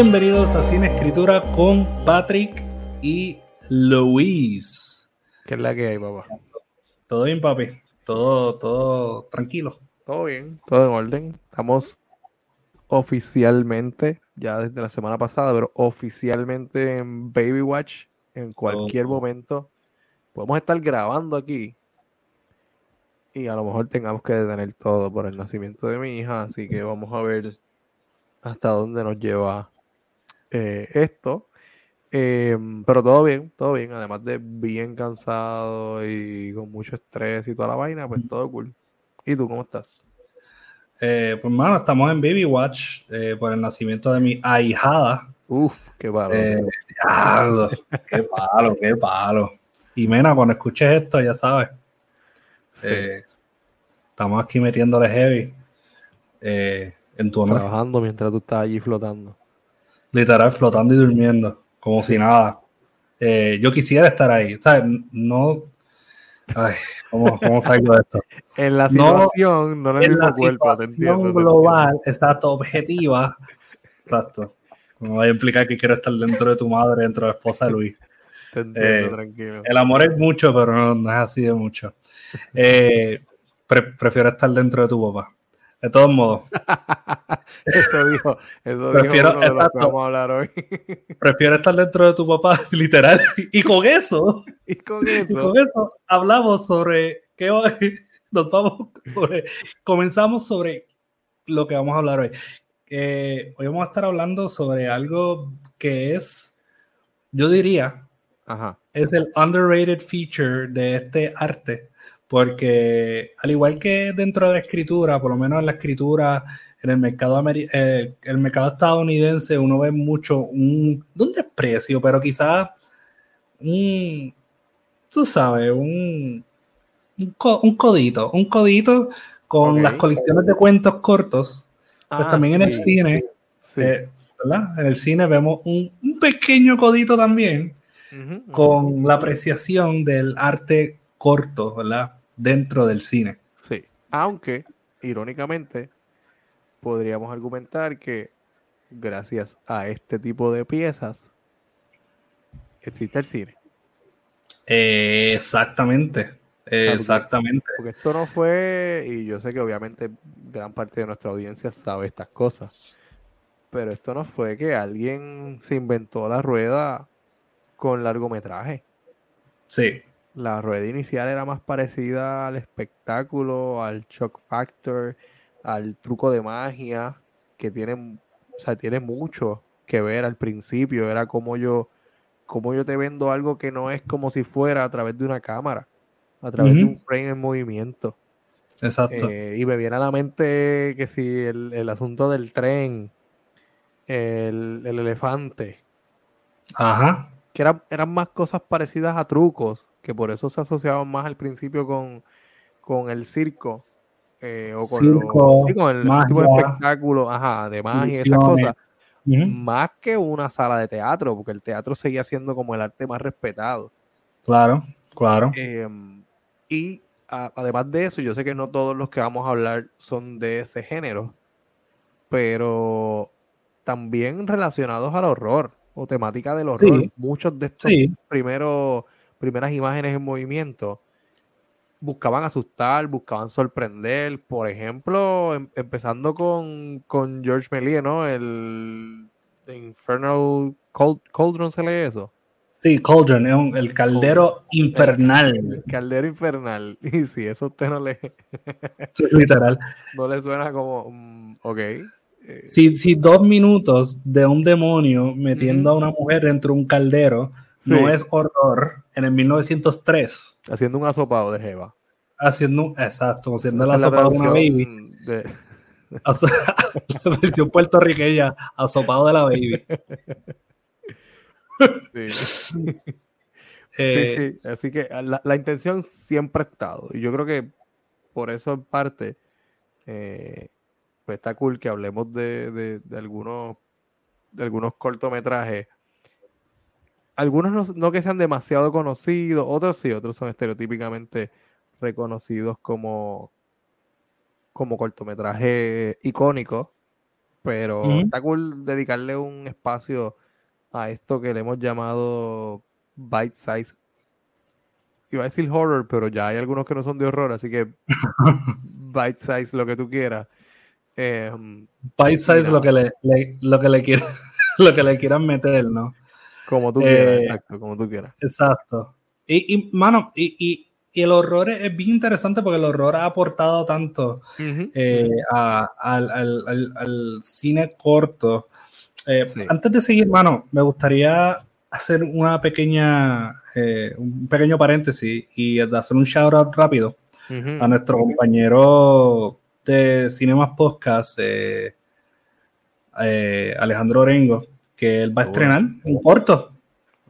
Bienvenidos a Cine Escritura con Patrick y Luis. ¿Qué es la que hay, papá? Todo bien, papi. Todo, todo tranquilo. Todo bien, todo en orden. Estamos oficialmente, ya desde la semana pasada, pero oficialmente en Baby Watch. En cualquier momento podemos estar grabando aquí y a lo mejor tengamos que detener todo por el nacimiento de mi hija, así que vamos a ver hasta dónde nos lleva eh, esto. Em, pero todo bien, todo bien, además de bien cansado y con mucho estrés y toda la vaina, pues todo cool. ¿Y tú cómo estás? Eh, pues, mano, estamos en Baby Watch eh, por el nacimiento de mi ahijada. Uf, qué palo. qué palo, qué palo. Y Mena, cuando escuches esto, ya sabes. estamos aquí metiéndole heavy. en tu honor. Trabajando mientras tú estás allí flotando. Literal, flotando y durmiendo como si nada. Eh, yo quisiera estar ahí, ¿sabes? No. Ay, ¿cómo, cómo salgo de esto? en la situación, no, en el mismo cuerpo, te entiendo. global, exacto, objetiva. Exacto. No voy a implicar que quiero estar dentro de tu madre, dentro de la esposa de Luis. Te entiendo, eh, tranquilo. El amor es mucho, pero no, es así de mucho. Eh, prefiero estar dentro de tu papá. De todos modos. eso dijo, eso prefiero, dijo uno de lo que vamos a hablar hoy. prefiero estar dentro de tu papá, literal. Y con eso, y con eso, con eso hablamos sobre qué nos vamos sobre, comenzamos sobre lo que vamos a hablar hoy. Eh, hoy vamos a estar hablando sobre algo que es, yo diría, Ajá. es el underrated feature de este arte porque al igual que dentro de la escritura, por lo menos en la escritura, en el mercado, eh, el mercado estadounidense, uno ve mucho un, un desprecio, pero quizás un, tú sabes, un, un, codito, un codito con las colecciones de cuentos cortos. Pues ah, también en el cine, eh, ¿verdad? En el cine vemos un, pequeño codito también con la apreciación del arte corto, ¿verdad? Dentro del cine. Sí, aunque, irónicamente, podríamos argumentar que gracias a este tipo de piezas existe el cine. exactamente, exactamente. Porque, esto no fue, y yo sé que obviamente gran parte de nuestra audiencia sabe estas cosas, pero esto no fue que alguien se inventó la rueda con largometraje. Sí. La rueda inicial era más parecida al espectáculo, al shock factor, al truco de magia, que tiene, o sea, tiene mucho que ver al principio. Era como yo, como yo te vendo algo que no es como si fuera a través de una cámara, a través de un frame en movimiento. Exacto. Eh, y me viene a la mente que si el, asunto del tren, el, el elefante. Ajá. Que eran más cosas parecidas a trucos que por eso se asociaban más al principio con, con el circo, eh, o con, el tipo de espectáculo, ajá, de magia y esas cosas, más que una sala de teatro, porque el teatro seguía siendo como el arte más respetado. Claro, claro. Em, y además de eso, yo sé que no todos los que vamos a hablar son de ese género, pero también relacionados al horror o temática del horror. Muchos de estos primeros primeras imágenes en movimiento, buscaban asustar, buscaban sorprender. Por ejemplo, em, empezando con, con George Méliès, ¿no? El Infernal Cauldron, ¿se lee eso? Sí, Cauldron, el caldero infernal. El caldero infernal. Y si eso usted no le. literal. No le suena como. Mm, ok. Si, si dos minutos de un demonio metiendo a una mujer dentro de un caldero no es horror, en el 1903. Haciendo un asopado de Jeva. Haciendo, exacto, haciendo el asopado de una baby. la versión puertorriqueña, asopado de la baby. Eh, sí. Así que la, intención siempre ha estado. Y yo creo que por eso en parte eh, pues está cool que hablemos de, de, algunos de algunos cortometrajes algunos no, que sean demasiado conocidos, otros sí, otros son estereotípicamente reconocidos como, como cortometraje icónico. Pero está cool dedicarle un espacio a esto que le hemos llamado bite size. Iba a decir horror, pero ya hay algunos que no son de horror, así que bite size lo que tú quieras. Em, bite size lo que le, lo que le quieran, lo que le quieran meter, ¿no? Como tú quieras, eh, exacto, como tú quieras. Exacto. Y, y mano, y, y, el horror es, bien interesante porque el horror ha aportado tanto eh, al, cine corto. Eh, antes de seguir, mano, me gustaría hacer una pequeña, un pequeño paréntesis y hacer un shout out rápido a nuestro compañero de Cinemas Podcast, Alejandro Orengo que él va a estrenar un corto.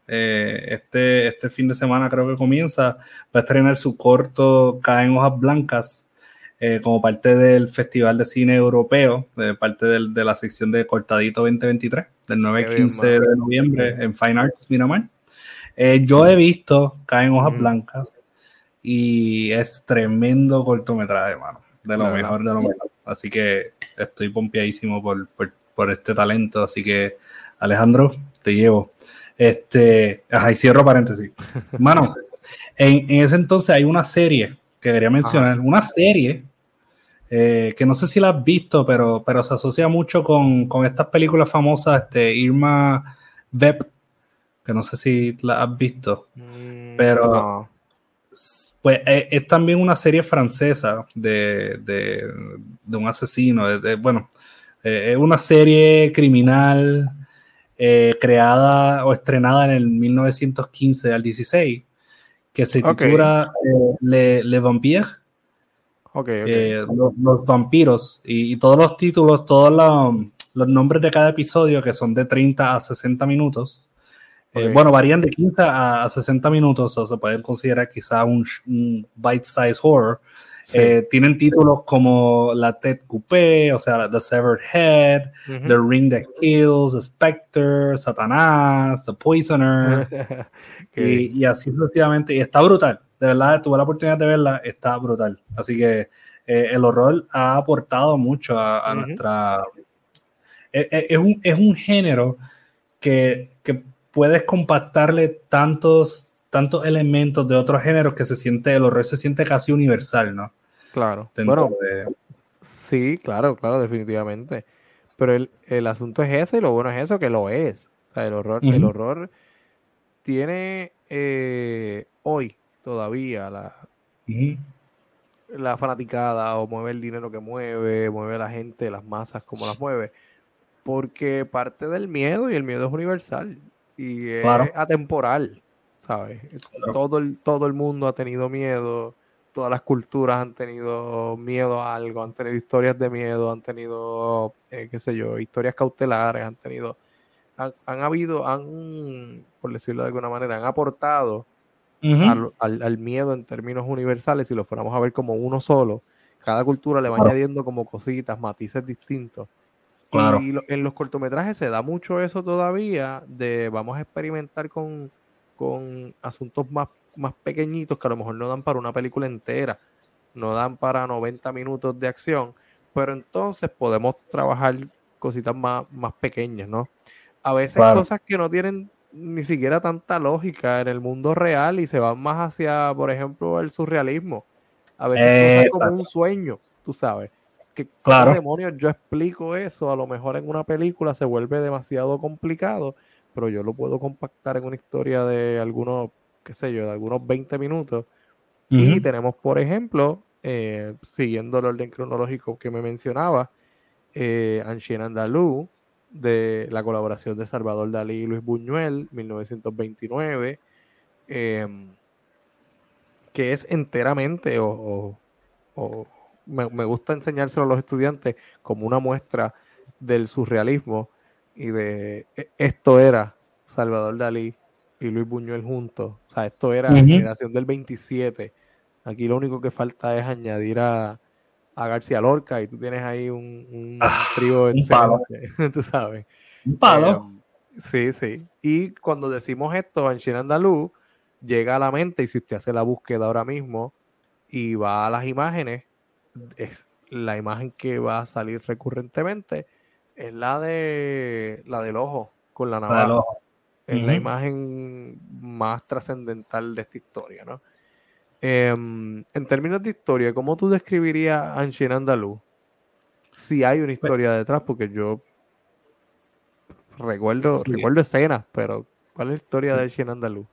Eh, este, este fin de semana creo que comienza, va a estrenar su corto Caen Hojas Blancas eh, como parte del Festival de Cine Europeo, de parte de la sección de Cortadito 2023, del 9 al 15 de noviembre en Fine Arts Miramar. Eh, yo he visto Caen Hojas Blancas y es tremendo cortometraje, hermano, de lo mejor de lo mejor. Así que estoy pompeadísimo por, por, por este talento, así que Alejandro, te llevo. Este, ajá, y cierro paréntesis. Mano, en, ese entonces hay una serie que quería mencionar, una serie eh, que no sé si la has visto, pero, pero se asocia mucho con, estas películas famosas, este, Irma Vep, que no sé si la has visto, mm, pero pues eh, es, también una serie francesa de, un asesino, bueno, eh, es una serie criminal eh, creada o estrenada en el 1915 al 16, que se titula eh, Le, Le Vampire. Eh, los, vampiros y, todos los títulos, todos los, nombres de cada episodio que son de 30 a 60 minutos. bueno, varían de 15 a, 60 minutos, o se pueden considerar quizá un, un bite-size horror. Eh, tienen títulos como La Ted Coupé, o sea, The Severed Head, The Ring That Kills, The Spectre, Satanás, The Poisoner, y, así sucesivamente. Y está brutal, de verdad, tuve la oportunidad de verla, está brutal. Así que eh, el horror ha aportado mucho a, nuestra... Eh, es, un, es un género que, que puedes compactarle tantos tantos elementos de otros géneros que se siente, el horror se siente casi universal, ¿no? Claro. bueno, sí, claro, claro, definitivamente. Pero el, asunto es ese y lo bueno es eso, que lo es. O sea, el horror, el horror tiene eh, hoy todavía la, la fanaticada o mueve el dinero que mueve, mueve a la gente, las masas como las mueve. Porque parte del miedo y el miedo es universal y es atemporal, ¿sabes? Todo, el, todo el mundo ha tenido miedo todas las culturas han tenido miedo a algo, han tenido historias de miedo, han tenido, eh, qué sé yo, historias cautelares, han tenido, han, habido, han, por decirlo de alguna manera, han aportado al, miedo en términos universales, si lo fuéramos a ver como uno solo, cada cultura le va añadiendo como cositas, matices distintos. Claro. Y en los cortometrajes se da mucho eso todavía, de vamos a experimentar con con asuntos más, más pequeñitos que a lo mejor no dan para una película entera, no dan para 90 minutos de acción, pero entonces podemos trabajar cositas más, más pequeñas, ¿no? A veces cosas que no tienen ni siquiera tanta lógica en el mundo real y se van más hacia, por ejemplo, el surrealismo. A veces es como un sueño, tú sabes. Que claro. demonios yo explico eso? A lo mejor en una película se vuelve demasiado complicado pero yo lo puedo compactar en una historia de algunos, qué sé yo, de algunos 20 minutos. Y tenemos, por ejemplo, eh, siguiendo el orden cronológico que me mencionaba, eh, Anchien Andalú, de la colaboración de Salvador Dalí y Luis Buñuel, 1929, em, que es enteramente, o, me, me, gusta enseñárselo a los estudiantes como una muestra del surrealismo y de e, esto era Salvador Dalí y Luis Buñuel juntos. O sea, esto era la generación del 27. Aquí lo único que falta es añadir a, García Lorca y tú tienes ahí un, un ah, trío tú sabes. Un palo. Eh, sí, sí. Y cuando decimos esto, en China Andaluz, llega a la mente y si usted hace la búsqueda ahora mismo y va a las imágenes, es la imagen que va a salir recurrentemente es la de la del ojo con la navaja. Es la imagen más trascendental de esta historia, ¿no? Em, en términos de historia, ¿cómo tú describirías a Anshin Andaluz? Si hay una pues historia detrás, porque yo recuerdo, recuerdo escenas, pero ¿cuál es la historia de Anshin Andaluz?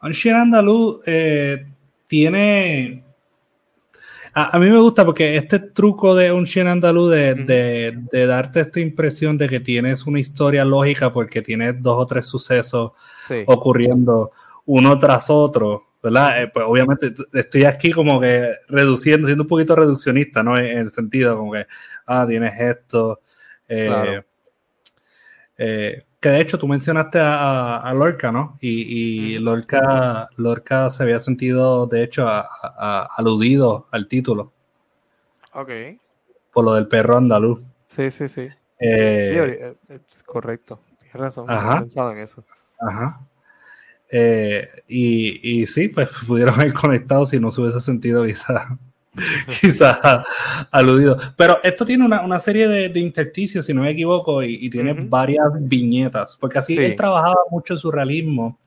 Anshin Andaluz eh, tiene a, mí me gusta porque este truco de un Shen Andaluz de, darte esta impresión de que tienes una historia lógica porque tienes dos o tres sucesos ocurriendo uno tras otro, ¿verdad? Eh, pues obviamente estoy aquí como que reduciendo, siendo un poquito reduccionista, ¿no? En, el sentido como que, ah, tienes esto. Eh, eh, que de hecho tú mencionaste a, Lorca, ¿no? Y, Lorca, Lorca se había sentido, de hecho, aludido al título. Ok. Por lo del perro andaluz. Sí, sí, sí. Eh, eh, correcto. Tienes razón. Ajá. pensado en eso. Ajá. Eh, y, y, sí, pues pudieron haber conectado si no se hubiese sentido quizás quizás aludido. Pero esto tiene una, serie de, intersticios, si no me equivoco, y, tiene varias viñetas, porque así él trabajaba mucho en su realismo.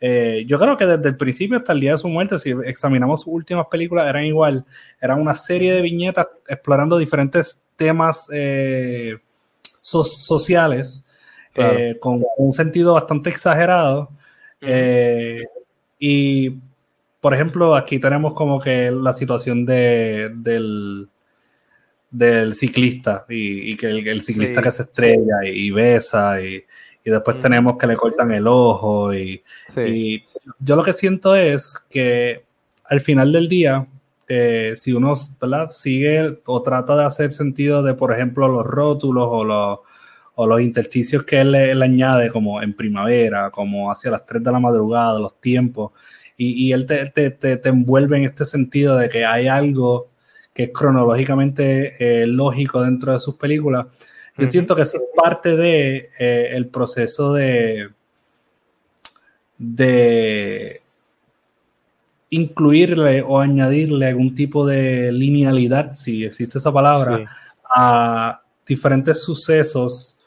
Eh, yo creo que desde el principio hasta el día de su muerte, si examinamos sus últimas películas, eran igual, eran una serie de viñetas explorando diferentes temas eh, sociales eh, con un sentido bastante exagerado. y por ejemplo, aquí tenemos como que la situación de, del, del ciclista y, que el, ciclista que se estrella y, besa y, después tenemos que le cortan el ojo y, yo lo que siento es que al final del día, eh, si uno sigue o trata de hacer sentido de, por ejemplo, los rótulos o los, o los intersticios que él, él añade como en primavera, como hacia las 3 de la madrugada, los tiempos, y, él te, te, te, envuelve en este sentido de que hay algo que es cronológicamente eh, lógico dentro de sus películas. Yo siento que eso es parte de eh, el proceso de, de incluirle o añadirle algún tipo de linealidad, si existe esa palabra, a diferentes sucesos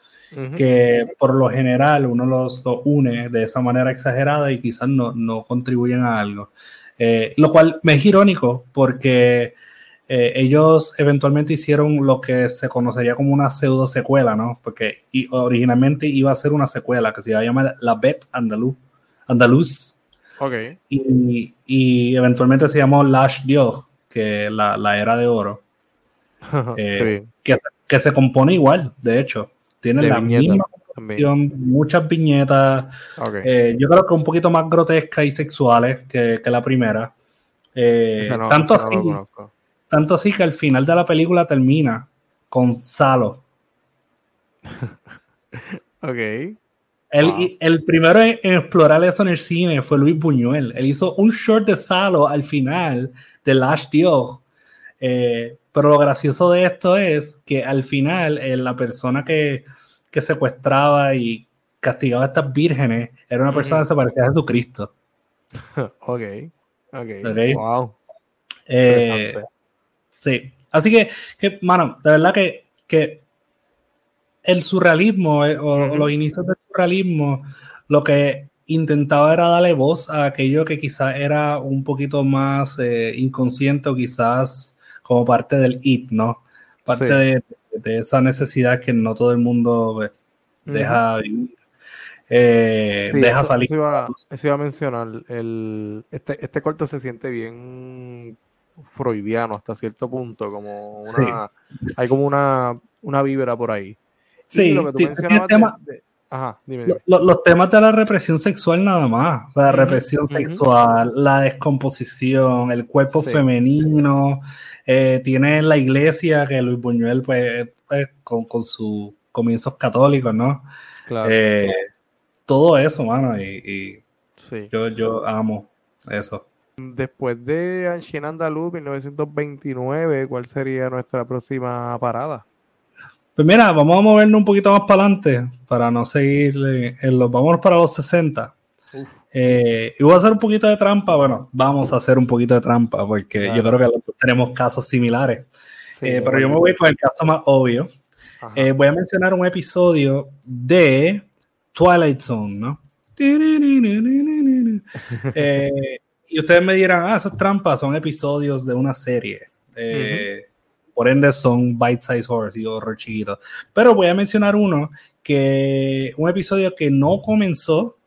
que por lo general uno los, une de esa manera exagerada y quizás no, no contribuyen a algo. Eh, lo cual me es irónico porque eh, ellos eventualmente hicieron lo que se conocería como una pseudo secuela, ¿no? Porque originalmente iba a ser una secuela que se iba a llamar La Bet Andaluz. Andaluz. Okay. Y, y, eventualmente se llamó Lash Dios, que la, la era de oro. Eh, que, que se compone igual, de hecho. Tiene la misma muchas viñetas. Eh, yo creo que un poquito más grotescas y sexuales que, la primera. Eh, tanto, así, tanto así que al final de la película termina con Salo. ok. El, el primero en, explorar eso en el cine fue Luis Buñuel. Él hizo un short de Salo al final de Lash Dios. Eh, pero lo gracioso de esto es que al final eh, la persona que, secuestraba y castigaba a estas vírgenes era una persona que se parecía a Jesucristo. ok, ok. Wow. Eh, sí. Así que, que, mano, de verdad que, que el surrealismo eh, o, los inicios del surrealismo, lo que intentaba era darle voz a aquello que quizás era un poquito más inconsciente o quizás como parte del IT, ¿no? Parte de, esa necesidad que no todo el mundo pues, deja eh, deja salir. Eso iba, a mencionar. El, este, este corto se siente bien freudiano hasta cierto punto, como una, hay como una, una vibra por ahí. Sí, lo que tú mencionabas Ajá, dime, Los, temas de la represión sexual nada más. La represión sexual, la descomposición, el cuerpo femenino, eh, tiene la iglesia que Luis Buñuel, pues, pues con, sus comienzos católicos, ¿no? Claro. Eh, todo eso, mano, y, yo, yo amo eso. Después de Ancien Andaluz, 1929, ¿cuál sería nuestra próxima parada? Pues mira, vamos a movernos un poquito más para adelante para no seguir en los. Vamos para los 60. Eh, y voy a hacer un poquito de trampa. Bueno, vamos a hacer un poquito de trampa porque yo creo que tenemos casos similares. Eh, pero yo me voy con el caso más obvio. Eh, voy a mencionar un episodio de Twilight Zone, ¿no? Eh, y ustedes me dirán, ah, esos trampas son episodios de una serie. Eh, por ende son bite size horror y horror chiquito. Pero voy a mencionar uno que un episodio que no comenzó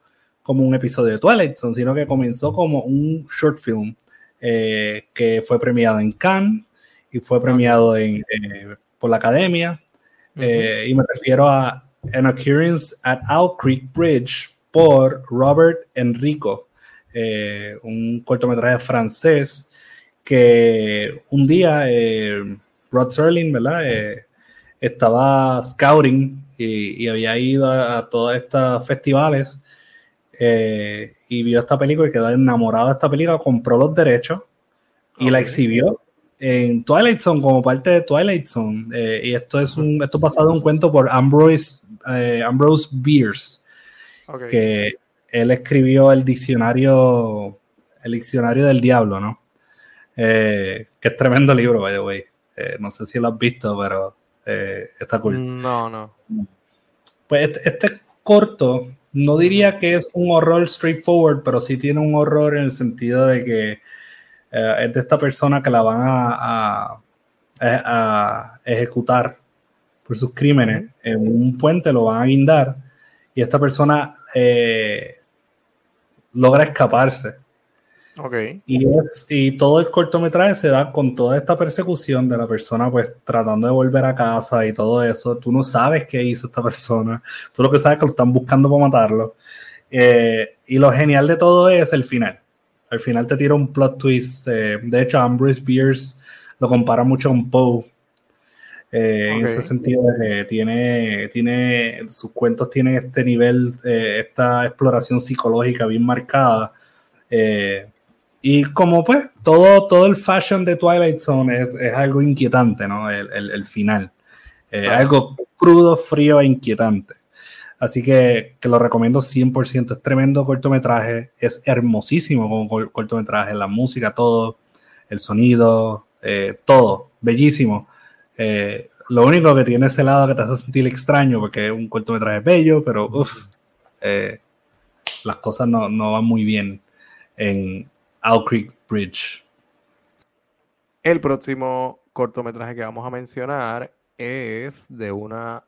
como un episodio de Twilight Zone, sino que comenzó como un short film que fue premiado en Cannes y fue premiado en, por la academia. y me refiero a An Occurrence at Owl Creek Bridge por Robert Enrico, eh, un cortometraje francés que un día eh, Rod Serling, ¿verdad? Eh, estaba scouting y, había ido a, todos estos festivales y vio esta película y quedó enamorado de esta película, compró los derechos y la exhibió en Twilight Zone como parte de Twilight Zone. y esto es un, esto basado en un cuento por Ambrose eh, Ambrose Bierce, que él escribió el diccionario, el diccionario del diablo, ¿no? Eh, que es tremendo libro, by the way. Eh, no sé si lo has visto, pero está cool. No, no. Pues este, este, corto, no diría que es un horror straightforward, pero sí tiene un horror en el sentido de que es de esta persona que la van a, a ejecutar por sus crímenes en un puente, lo van a guindar y esta persona eh, logra escaparse. Okay. Y, y todo el cortometraje se da con toda esta persecución de la persona, pues tratando de volver a casa y todo eso. Tú no sabes qué hizo esta persona. Tú lo que sabes es que lo están buscando para matarlo. Eh, y lo genial de todo es el final. Al final te tira un plot twist. Eh, de hecho, Ambrose Bierce lo compara mucho con Poe eh, en ese sentido, tiene, tiene, sus cuentos tienen este nivel, esta exploración psicológica bien marcada. Eh, y como pues todo, todo el fashion de Twilight Zone es, es algo inquietante, ¿no? El, el, final. Algo crudo, frío e inquietante. Así que, que lo recomiendo 100%. Es tremendo cortometraje. Es hermosísimo como cortometraje. La música, todo. El sonido, todo. Bellísimo. Eh, lo único que tiene ese lado que te hace sentir extraño, porque es un cortometraje bello, pero uff, eh, las cosas no, van muy bien en Owl Creek Bridge. El próximo cortometraje que vamos a mencionar es de una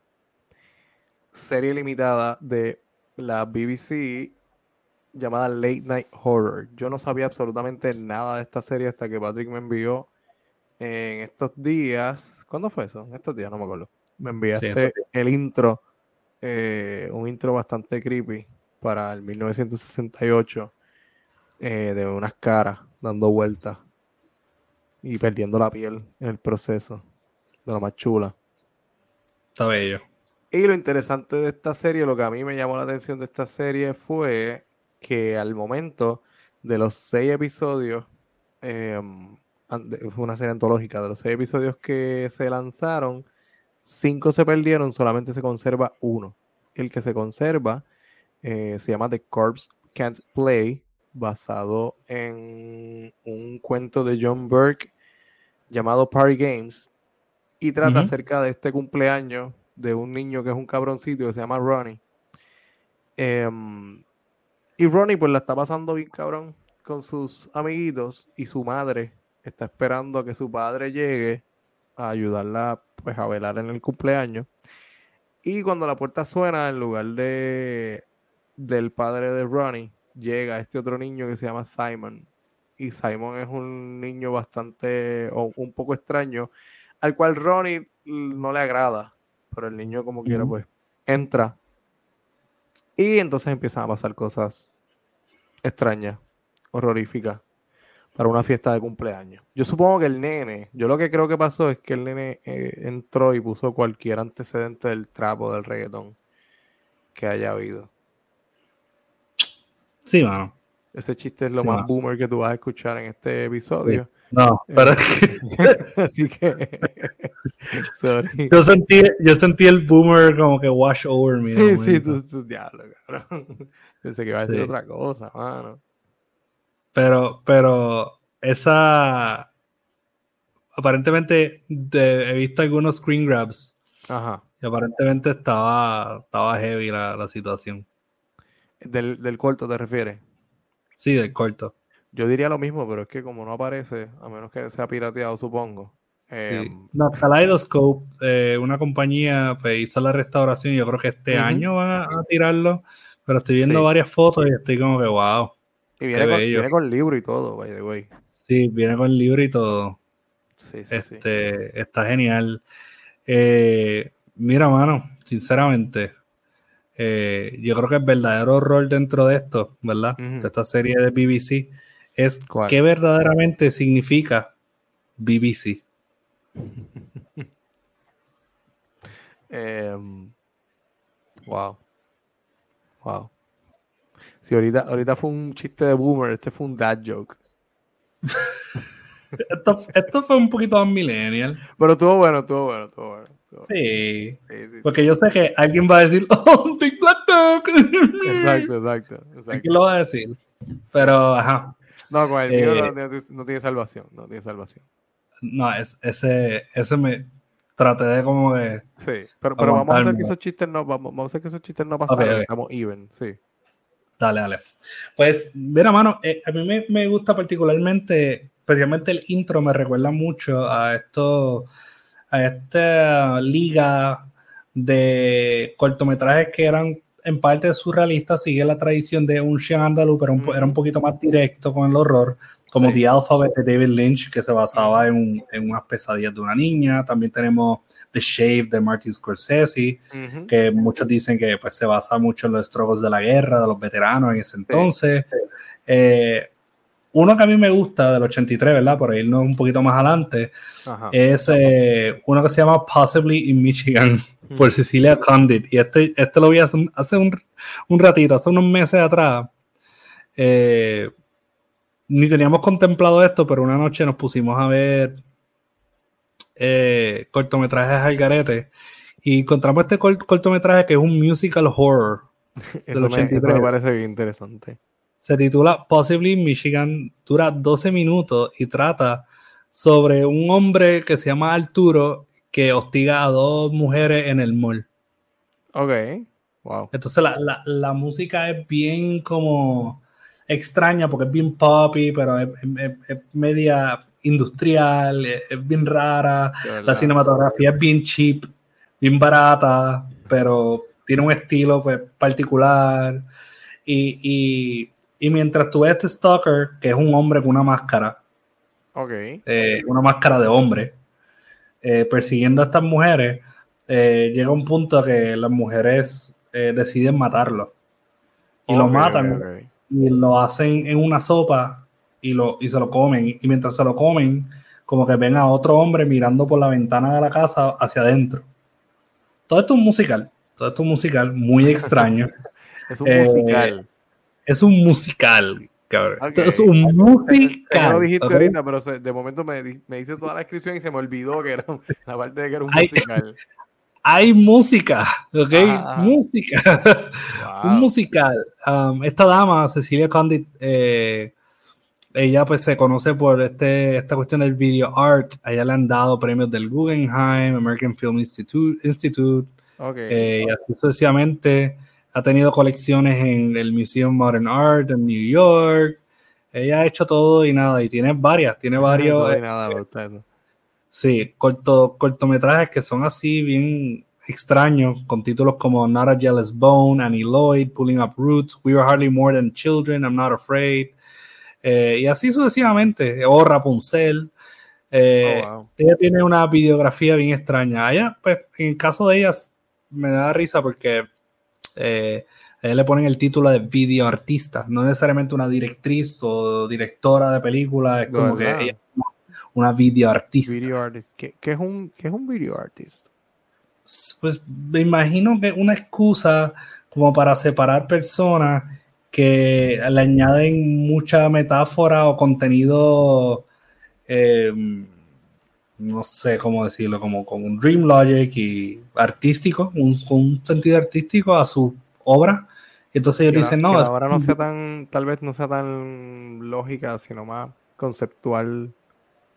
serie limitada de la BBC llamada Late Night Horror. Yo no sabía absolutamente nada de esta serie hasta que Patrick me envió en estos días. ¿Cuándo fue eso? En estos días, no me acuerdo. Me enviaste el intro, eh, un intro bastante creepy para el 1968 eh, de unas caras dando vueltas y perdiendo la piel en el proceso de la más chula. Está bello. Y lo interesante de esta serie, lo que a mí me llamó la atención de esta serie fue que al momento de los seis episodios, eh, fue una serie antológica, de los seis episodios que se lanzaron, cinco se perdieron, solamente se conserva uno. El que se conserva eh, se llama The Corpse Can't Play, basado en un cuento de John Burke llamado Party Games, y trata acerca de este cumpleaños de un niño que es un cabroncito que se llama Ronnie. Em, y Ronnie pues la está pasando bien cabrón con sus amiguitos y su madre está esperando a que su padre llegue a ayudarla pues a velar en el cumpleaños. Y cuando la puerta suena, en lugar de del padre de Ronnie, llega este otro niño que se llama Simon. Y Simon es un niño bastante o un poco extraño, al cual Ronnie no le agrada, pero el niño como quiera pues entra. Y entonces empiezan a pasar cosas extrañas, horroríficas para una fiesta de cumpleaños. Yo supongo que el nene, yo lo que creo que pasó es que el nene eh, entró y puso cualquier antecedente del trapo del reggaetón que haya habido. Sí, mano. Ese chiste es lo más boomer que tú vas a escuchar en este episodio. No, eh, pero así que sorry. Yo sentí, yo sentí el boomer como que wash over me. Sí, sí, tú, tú diablo, cabrón. Pensé que iba a decir otra cosa, mano. Pero, pero esa. Aparentemente he visto algunos screen grabs Y aparentemente estaba, estaba heavy la, la situación. Del, del corto te refieres. Sí, del corto. Yo diría lo mismo, pero es que como no aparece, a menos que sea pirateado, supongo. Sí. Eh, No, Kaleidoscope, eh, una compañía, pues hizo la restauración. Yo creo que este año van a, a tirarlo. Pero estoy viendo Sí. varias fotos y estoy como que, wow. y viene con, viene con libro y todo, by the way. Sí, viene con libro y todo. Sí, sí, sí. Este, está genial. Eh, mira, mano, sinceramente, eh, yo creo que el verdadero horror dentro de esto, ¿verdad? De esta serie de BBC, es ¿Cuál? qué verdaderamente significa BBC. Em, wow. Wow. Si ahorita, ahorita fue un chiste de boomer, este fue un dad joke. Esto, esto fue un poquito más millennial. Pero estuvo bueno, estuvo bueno, estuvo bueno. estuvo bueno. Sí. Porque yo sé que alguien va a decir, oh, Big Black Dog. Exacto, exacto, exacto. Alguien lo va a decir. Pero, ajá. No, con el mío Eh, no, no- no tiene salvación, no tiene salvación. No, es, ese, ese me traté de como que. Sí, pero, pero vamos a hacer que esos chistes no, vamos, vamos a hacer que esos chistes no ok. estamos even, sí. Dale, dale. Pues, mira, mano, eh, a mí me, me gusta particularmente, especialmente el intro, me recuerda mucho a esto, a esta liga de cortometrajes que eran en parte surrealistas, sigue la tradición de un Sean Andalou, pero un era un poquito más directo con el horror, como Sí. The Alphabet de David Lynch, que se basaba en, en unas pesadillas de una niña. También tenemos The Shave de Martin Scorsese, que muchos dicen que pues, se basa mucho en los estrogos de la guerra, de los veteranos en ese entonces. Eh, uno que a mí me gusta del 83, ¿verdad? Por irnos un poquito más adelante, Ajá. es eh, uno que se llama Possibly in Michigan, por Cecilia Condit. Y este, este lo vi hace, un- hace un, un ratito, hace unos meses atrás. Eh, ni teníamos contemplado esto, pero una noche nos pusimos a ver eh, cortometrajes al garete y encontramos este cort- cortometraje que es un musical horror. eso, del me, eso 83. me parece bien interesante. Se titula Possibly Michigan, dura 12 minutos y trata sobre un hombre que se llama Arturo que hostiga a dos mujeres en el mall. Ok, wow. Entonces la, la- la música es bien como extraña porque es bien poppy, pero es, es- es media industrial, es, es bien rara. La cinematografía es bien cheap, bien barata, pero tiene un estilo pues, particular. Y, y- y mientras tú ves este Stalker, que es un hombre con una máscara, eh, una máscara de hombre, eh, persiguiendo a estas mujeres, eh, llega un punto que las mujeres deciden matarlo. Y lo matan y lo hacen en una sopa y, lo, y se lo comen. Y mientras se lo comen, como que ven a otro hombre mirando por la ventana de la casa hacia adentro. Todo esto es un musical. Todo esto es un musical muy extraño. Es un musical. Es un musical, cabrón. Es un Sé que musical. lo dijiste ¿ok? ahorita, pero se- de momento me, me hice toda la descripción y se me olvidó que era la parte de que era un musical. Hay música, ¿ok? Música. Wow. un musical. Um, esta dama, Cecilia Condit, eh, ella pues se conoce por este, esta cuestión del video art. A ella le han dado premios del Guggenheim, American Film Institute, Institute eh, y así sucesivamente. Ha tenido colecciones en el Museum of Modern Art en New York. Ella ha hecho todo y nada, y tiene varias, tiene varios, No eh, nada. Sí, corto, cortometrajes que son así bien extraños, con títulos como Not a Jealous Bone, Annie Lloyd, Pulling Up Roots, We Were Hardly More Than Children, I'm Not Afraid, eh, y así sucesivamente, o Rapunzel. Eh, Oh, wow. Ella tiene una videografía bien extraña. Ella, pues, en el caso de ellas, me da risa porque eh, a ella le ponen el título de videoartista, no necesariamente una directriz o directora de película, es como que ella es una- videoartista. Video artist. ¿Qué, qué es un, ¿Qué es un pues me imagino que es una excusa como para separar personas que le añaden mucha metáfora o contenido, eh, no sé cómo decirlo, como con un dream logic y artístico, un, con un sentido artístico a su obra. Y entonces ellos dicen, no, es- obra no sea tan, tal vez no sea tan lógica, sino más conceptual.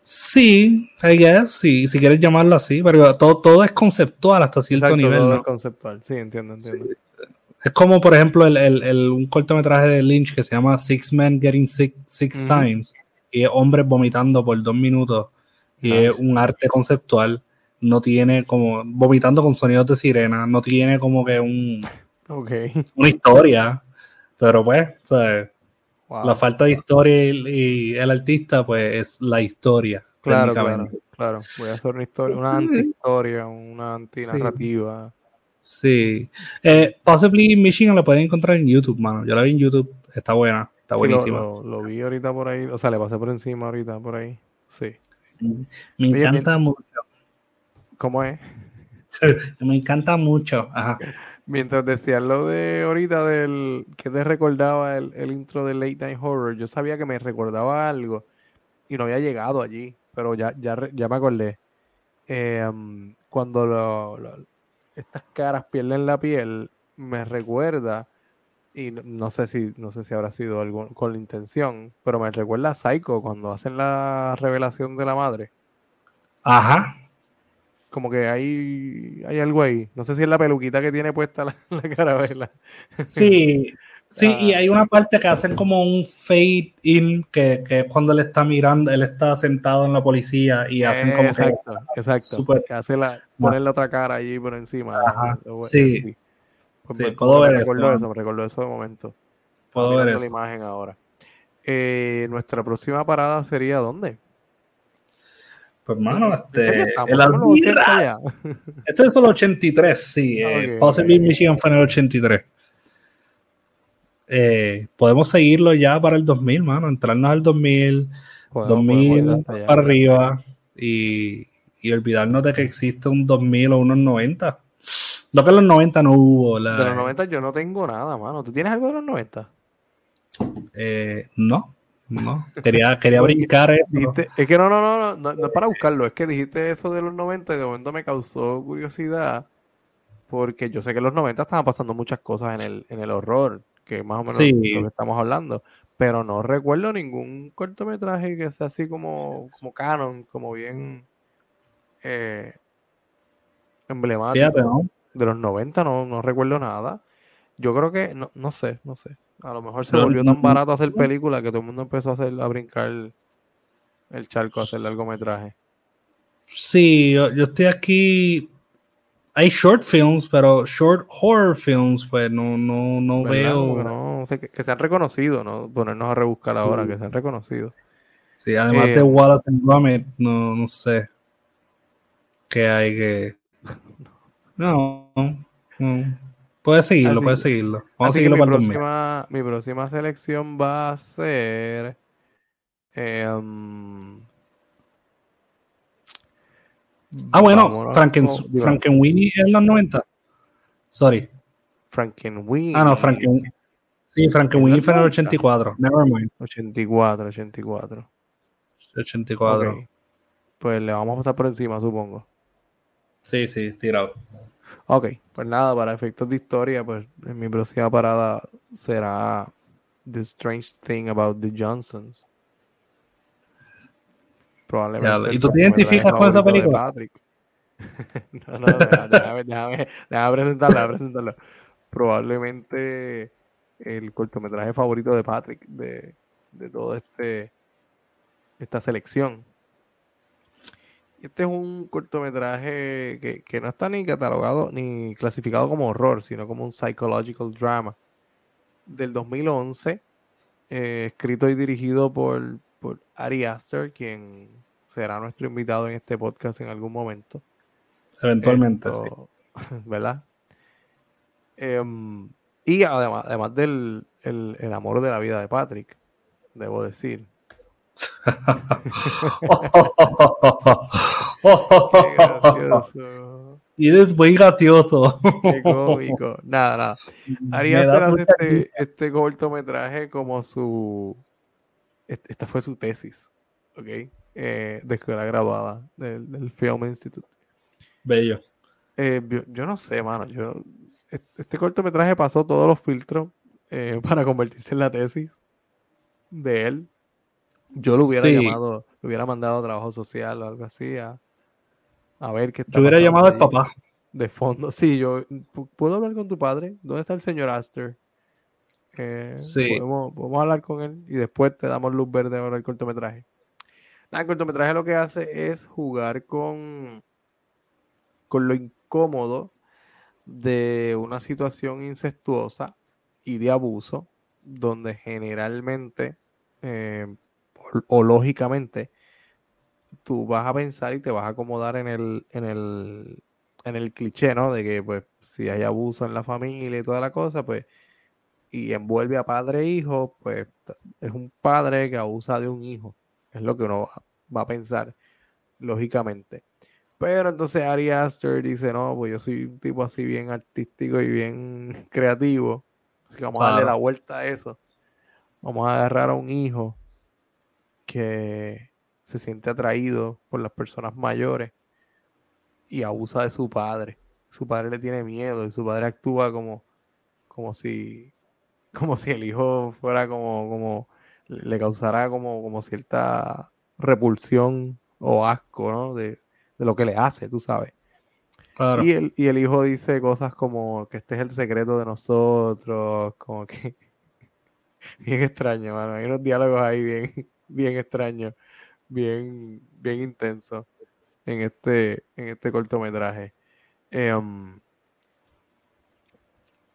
Sí, I guess, sí, si quieres llamarlo así, pero todo, todo es conceptual hasta cierto Exacto, nivel. todo ¿no? es conceptual. Sí, entiendo, entiendo. Es como, por ejemplo, el, el- el- un cortometraje de Lynch que se llama Six Men Getting Sick Six. Times y es hombres vomitando por dos minutos y es un arte conceptual. No tiene como vomitando con sonidos de sirena, no tiene como que un, Ok. una historia, pero pues, Wow. la falta de historia y, y el artista, pues es la historia. Claro, claro. Voy a hacer una historia, una Sí. anti-historia, una anti-narrativa. Sí. Eh, possibly Michigan la pueden encontrar en YouTube, mano. Yo la vi en YouTube, está buena, está Sí, buenísima. Lo, lo- lo vi ahorita por ahí, o sea, le pasé por encima ahorita por ahí. Sí. Me Oye, encanta mucho. ¿Cómo es? Me encanta mucho. Ajá. Mientras decías lo de ahorita del que te recordaba el, el intro de Late Night Horror, yo sabía que me recordaba algo y no había llegado allí, pero ya, ya, ya me acordé. Eh, um, cuando lo- lo- estas caras pierden la piel, me recuerda, y no, sé si, no sé si habrá sido algo con la intención, pero me recuerda a Psycho cuando hacen la revelación de la madre. Ajá. Como que hay, hay algo ahí. No sé si es la peluquita que tiene puesta la, la carabela. Sí. Sí, Ah. y hay una parte que hacen como un fade in, que, que es cuando él está mirando, él está sentado en la policía y hacen como que. exacto, exacto. Súper- Que hace la, poner la otra cara allí por encima. Ajá, sí. Pues Sí, me- puedo me ver recuerdo eso. eso, me recuerdo eso de momento. Puedo ver eso. la imagen ahora. Eh, nuestra próxima parada sería ¿dónde? Pues, mano, ¿En serio este. estamos? El ¿Estamos en los 80 Almirraz. ya? Este es el 83, sí. eh, Ok, Possibly ok. Michigan fue en el 83. Eh, podemos seguirlo ya para el 2000, mano. Entrarnos al 2000, Podemos- podemos ir 2000 hasta allá. para arriba y, y olvidarnos de que existe un 2000 o unos 90. Lo que en los 90 no hubo. La, De los 90 yo no tengo nada, mano. ¿Tú tienes algo de los 90? eh, no, no. Quería, quería brincar eso. Dijiste- es que no, no, no, no, no, es para buscarlo, es que dijiste eso de los 90 y de momento me causó curiosidad porque yo sé que en los 90 estaban pasando muchas cosas en el, en el horror, que más o menos Sí. lo que estamos hablando, pero no recuerdo ningún cortometraje que sea así como, como canon, como bien eh, emblemático. Fíjate, ¿no? De los 90 no, no recuerdo nada. Yo creo que, no, no sé, no sé. A lo mejor se No, volvió tan barato hacer películas que todo el mundo empezó a hacer a brincar el, el charco a hacer largometraje. Sí, yo, yo estoy aquí. Hay short films, pero short horror films, pues no, no, no ¿verdad? veo. No sé, que, que se han reconocido, ¿no? Ponernos a rebuscar ahora, que se han reconocido. Sí, además Eh, de Wallace and Gromit, no, no sé qué hay que. No, no. Puedes seguirlo, Así- puedes seguirlo. Vamos a seguirlo mi para 2000. próxima, mi próxima selección va a ser. em, Ah, bueno, Franken, Frankenweenie en los 90. Sorry. Frankenweenie. Ah, no, Franken. Sí, Frankenweenie fue en el 90. 84. Nevermind. 84, 84. 84. Ok. Pues le vamos a pasar por encima, supongo. Sí, sí, tirado. Ok, pues nada, para efectos de historia, pues en mi próxima parada será The Strange Thing About the Johnsons. Probablemente. Ya, ¿y tú te identificas con esa película? Patrick. no, no, déjame, déjame, déjame. Probablemente el cortometraje favorito de Patrick de, de todo este esta selección. Este es un cortometraje que, que no está ni catalogado ni clasificado como horror, sino como un psychological drama del 2011, eh, escrito y dirigido por, por Ari Aster, quien será nuestro invitado en este podcast en algún momento. Eventualmente, sí. ¿Verdad? Em, y además, además del el, el amor de la vida de Patrick, debo decir. Qué gracioso. y es muy gracioso. Qué cómico. Nada, nada. Ari Aster hace este, este cortometraje como su. est- Esta fue su tesis, ¿ok? Eh, de escuela graduada del, del Film Institute. Bello. Eh, yo, yo no sé, mano. Yo, est- este cortometraje pasó todos los filtros eh, para convertirse en la tesis de él. Yo lo hubiera llamado, lo hubiera mandado a trabajo social o algo así a, ver qué está Yo hubiera llamado al papá. De fondo, sí, yo puedo hablar con tu padre. ¿Dónde está el señor Aster? Eh, sí. Podemos, hablar con él y después te damos luz verde ahora el cortometraje. el cortometraje lo que hace es jugar con, con lo incómodo de una situación incestuosa y de abuso, donde generalmente eh, o, lógicamente tú vas a pensar y te vas a acomodar en el, en el, en el cliché, ¿no? De que pues si hay abuso en la familia y toda la cosa, pues y envuelve a padre e hijo, pues es un padre que abusa de un hijo. Es lo que uno va a pensar, lógicamente. Pero entonces Ari Aster dice, no, pues yo soy un tipo así bien artístico y bien creativo. Así que vamos a darle la vuelta a eso. Vamos a agarrar a un hijo que se siente atraído por las personas mayores y abusa de su padre. Su padre le tiene miedo y su padre actúa como, como si como si el hijo fuera como, como le causara como, como cierta repulsión o asco, ¿no? De, de lo que le hace, tú sabes. Y, el, y el hijo dice cosas como que este es el secreto de nosotros, como que bien extraño, mano. Hay unos diálogos ahí bien, bien extraños, bien, bien intensos en este, en este cortometraje. Em,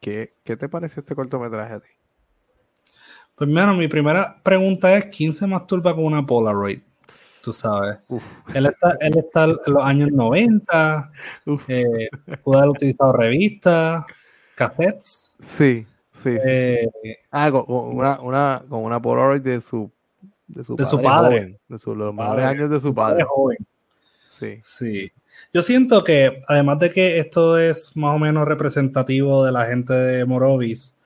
¿qué, ¿Qué te pareció este cortometraje a ti? Pues, mira, mi primera pregunta es: ¿quién se masturba con una Polaroid? tú sabes. Él está, él está en los años 90, eh, pudo haber utilizado revistas, cassettes. Sí, sí. Eh, ah, con, una, una, con una Polaroid de su, de su, padre. de su, los mejores años de su padre. joven. Sí. Sí. Yo siento que, además de que esto es más o menos representativo de la gente de Morovis,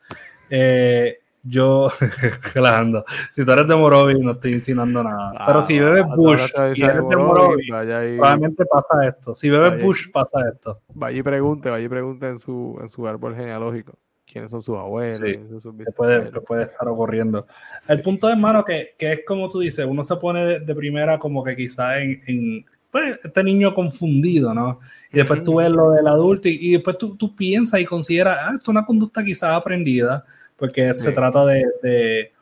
eh, yo, relajando, si tú eres de Morovi, no estoy insinuando nada. Pero si bebes ah, Bush y eres de Morovi, probablemente pasa esto. Si bebes Bush, pasa esto. Vaya y pregunte, vaya y pregunte en su, en su árbol genealógico. ¿Quiénes son sus abuelos? Sí, puede, puede, estar ocurriendo. El punto es, hermano, que, que, es como tú dices, uno se pone de, primera como que quizá en, en pues, este niño confundido, ¿no? Y después tú ves lo del adulto y, y después tú, tú, piensas y consideras, ah, esto es una conducta quizás aprendida porque se trata de, de,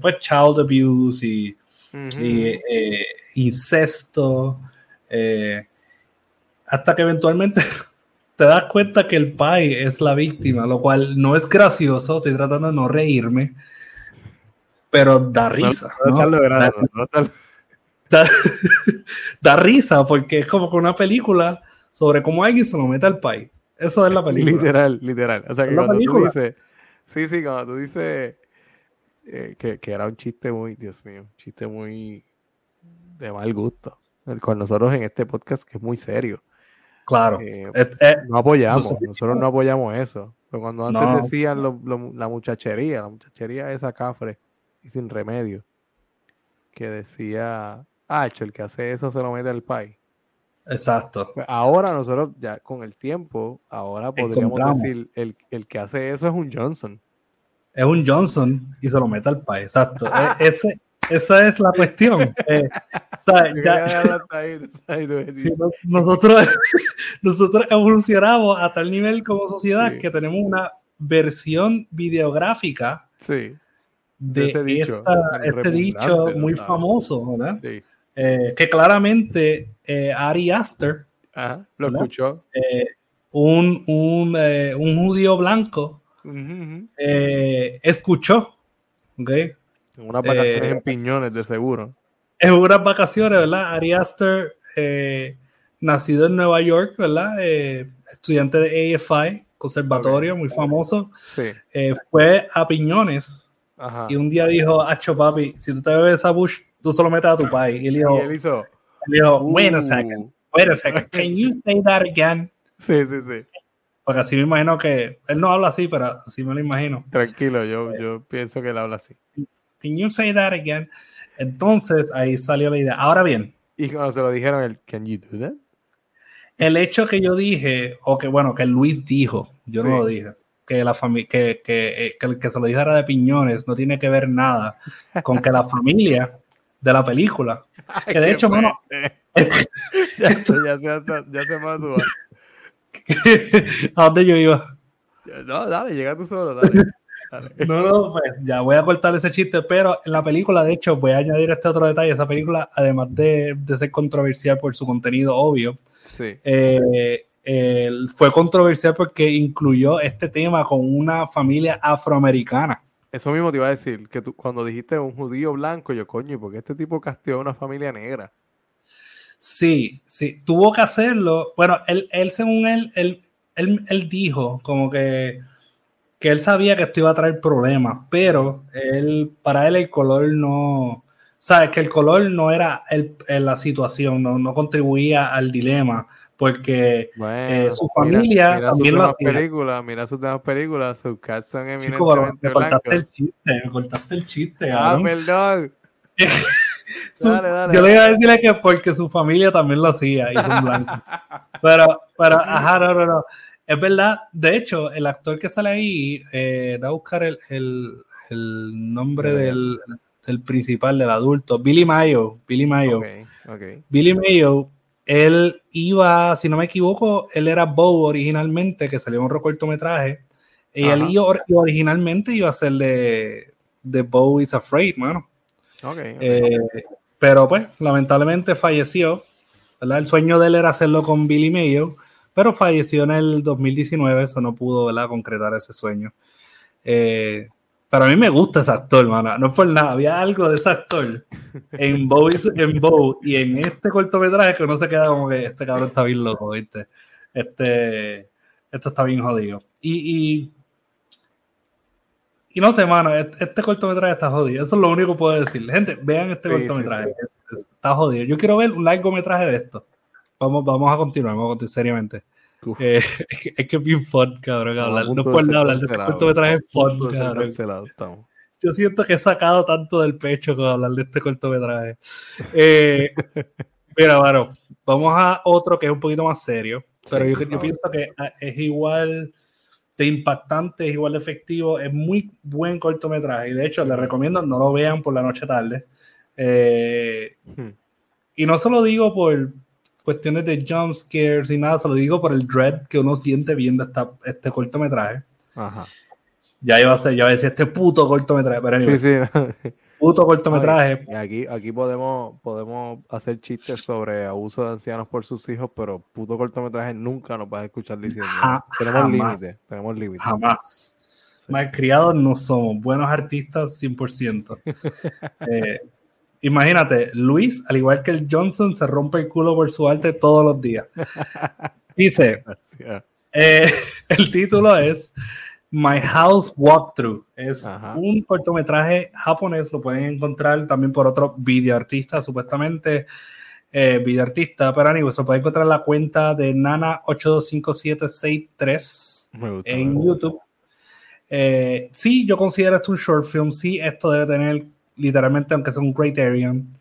pues, child abuse y, eh, incesto, eh, hasta que eventualmente te das cuenta que el pai es la víctima, lo cual no es gracioso, estoy tratando de no reírme, pero da risa. da, risa porque es como con una película sobre cómo alguien se lo mete al pai. Eso es la película. Literal, literal. O sea, que cuando tú dices, Sí, sí, cuando tú dices eh, que, era un chiste muy, Dios mío, un chiste muy de mal gusto. Con nosotros en este podcast que es muy serio. Claro. Eh, eh, no apoyamos, nosotros no apoyamos eso. Pero cuando antes decían la muchachería, la muchachería esa cafre y sin remedio, que decía, ah, el que hace eso se lo mete al país. Exacto. Pues ahora nosotros, ya con el tiempo, ahora podríamos decir, el, el, que hace eso es un Johnson. Es un Johnson y se lo mete al país, exacto. E, ese, esa es la cuestión. Eh, nosotros, nosotros evolucionamos a tal nivel como sociedad que tenemos una versión videográfica sí. de, este dicho muy famoso. Eh, que claramente eh, Ari Aster lo escuchó. Eh, un, un, un, judío blanco escuchó. ¿okay? En unas vacaciones en Piñones, de seguro. En unas vacaciones, ¿verdad? Ari Aster, nacido en Nueva York, ¿verdad? estudiante de AFI, conservatorio, muy famoso. fue a Piñones y un día dijo, Acho papi, si tú te bebes a Bush, tú solo metes a tu país. Y él dijo, él hizo, él dijo wait a second, wait a second, can you say that again? Sí, sí, sí. Porque así me imagino que, él no habla así, pero así me lo imagino. Tranquilo, yo, yo pienso que él habla así. Can you say that again? Entonces ahí salió la idea. Ahora bien. Y cuando se lo dijeron, el can you do that? El hecho que yo dije, o que bueno, que Luis dijo, yo no lo dije, que, la que, que, que, el que se lo dijera de piñones no tiene que ver nada con que la familia de la película. que de hecho, mano. ya, ya, se, ya se mató. ¿A dónde yo iba? No, dale, llega tú solo, dale. No, no, pues ya voy a cortar ese chiste, pero en la película, de hecho, voy a añadir este otro detalle. Esa película, además de, ser controversial por su contenido obvio, eh, fue controversial porque incluyó este tema con una familia afroamericana. Eso mismo te iba a decir, que tú, cuando dijiste un judío blanco, yo, coño, porque este tipo castió a una familia negra? Sí, sí, tuvo que hacerlo. Bueno, él, él según él, él, él dijo como que que él sabía que esto iba a traer problemas, pero él, para él el color no, sabes que el color no era el, la situación, no, no, contribuía al dilema, porque eh, su familia mira, también lo Películas, mira sus demás películas, sus cats son eminentemente me cortaste el chiste, me cortaste el chiste. Ah, perdón. dale, dale, yo le iba a decirle que porque su familia también lo hacía y son blancos. Pero, pero, ajá, no, no, no. Es verdad, de hecho, el actor que sale ahí, eh, da a buscar el, el, el nombre del, del, principal, del adulto, Billy Mayo. Billy Mayo. Okay, Billy Mayo, él iba, si no me equivoco, él era Bow originalmente, que salió en un cortometraje. Y él iba, originalmente iba a ser de, de Bow is Afraid, mano. Okay, eh, pero pues, lamentablemente falleció. ¿verdad? El sueño de él era hacerlo con Billy Mayo pero falleció en el 2019, eso no pudo ¿verdad? concretar ese sueño. Eh, pero a mí me gusta ese actor, mano. No por nada, había algo de ese actor en Bow, en Bow y en este cortometraje que uno se queda como que este cabrón está bien loco, ¿viste? Este, esto está bien jodido. Y, y, no sé, mano, este, cortometraje está jodido. Eso es lo único que puedo decir. Gente, vean este cortometraje. Está jodido. Yo quiero ver un largometraje de esto. Vamos, vamos a continuar, vamos a continuar seriamente. Eh, es, que, es que es bien fun, cabrón. Hablar. No puedo hablar de este cortometraje fun, cabrón. Yo siento que he sacado tanto del pecho con hablar de este cortometraje. Eh, mira, bueno, vamos a otro que es un poquito más serio, pero yo, yo pienso que ah, es igual de impactante, es igual de efectivo, es muy buen cortometraje. Y de hecho, les recomiendo no lo vean por la noche tarde. Eh, hmm. Y no se lo digo por, cuestiones de jump scares y nada, se lo digo por el dread que uno siente viendo esta, este cortometraje. Ajá. Ya iba a ser, ya iba a decir este puto cortometraje, pero sí, sí. puto cortometraje. Aquí, aquí podemos, podemos hacer chistes sobre abuso de ancianos por sus hijos, pero puto cortometraje nunca nos vas a escuchar diciendo. tenemos límites, tenemos límites. Jamás. Más criados no somos, buenos artistas 100%. eh, Imagínate, Luis, al igual que el Johnson, se rompe el culo por su arte todos los días. Dice, eh, el título es My House Walkthrough. Es un cortometraje japonés, lo pueden encontrar también por otro videoartista, supuestamente eh, videoartista, pero anyway, se puede encontrar en la cuenta de Nana825763 en YouTube. Eh, sí, yo considero esto un short film, sí, esto debe tener literalmente, aunque sea un Criterion,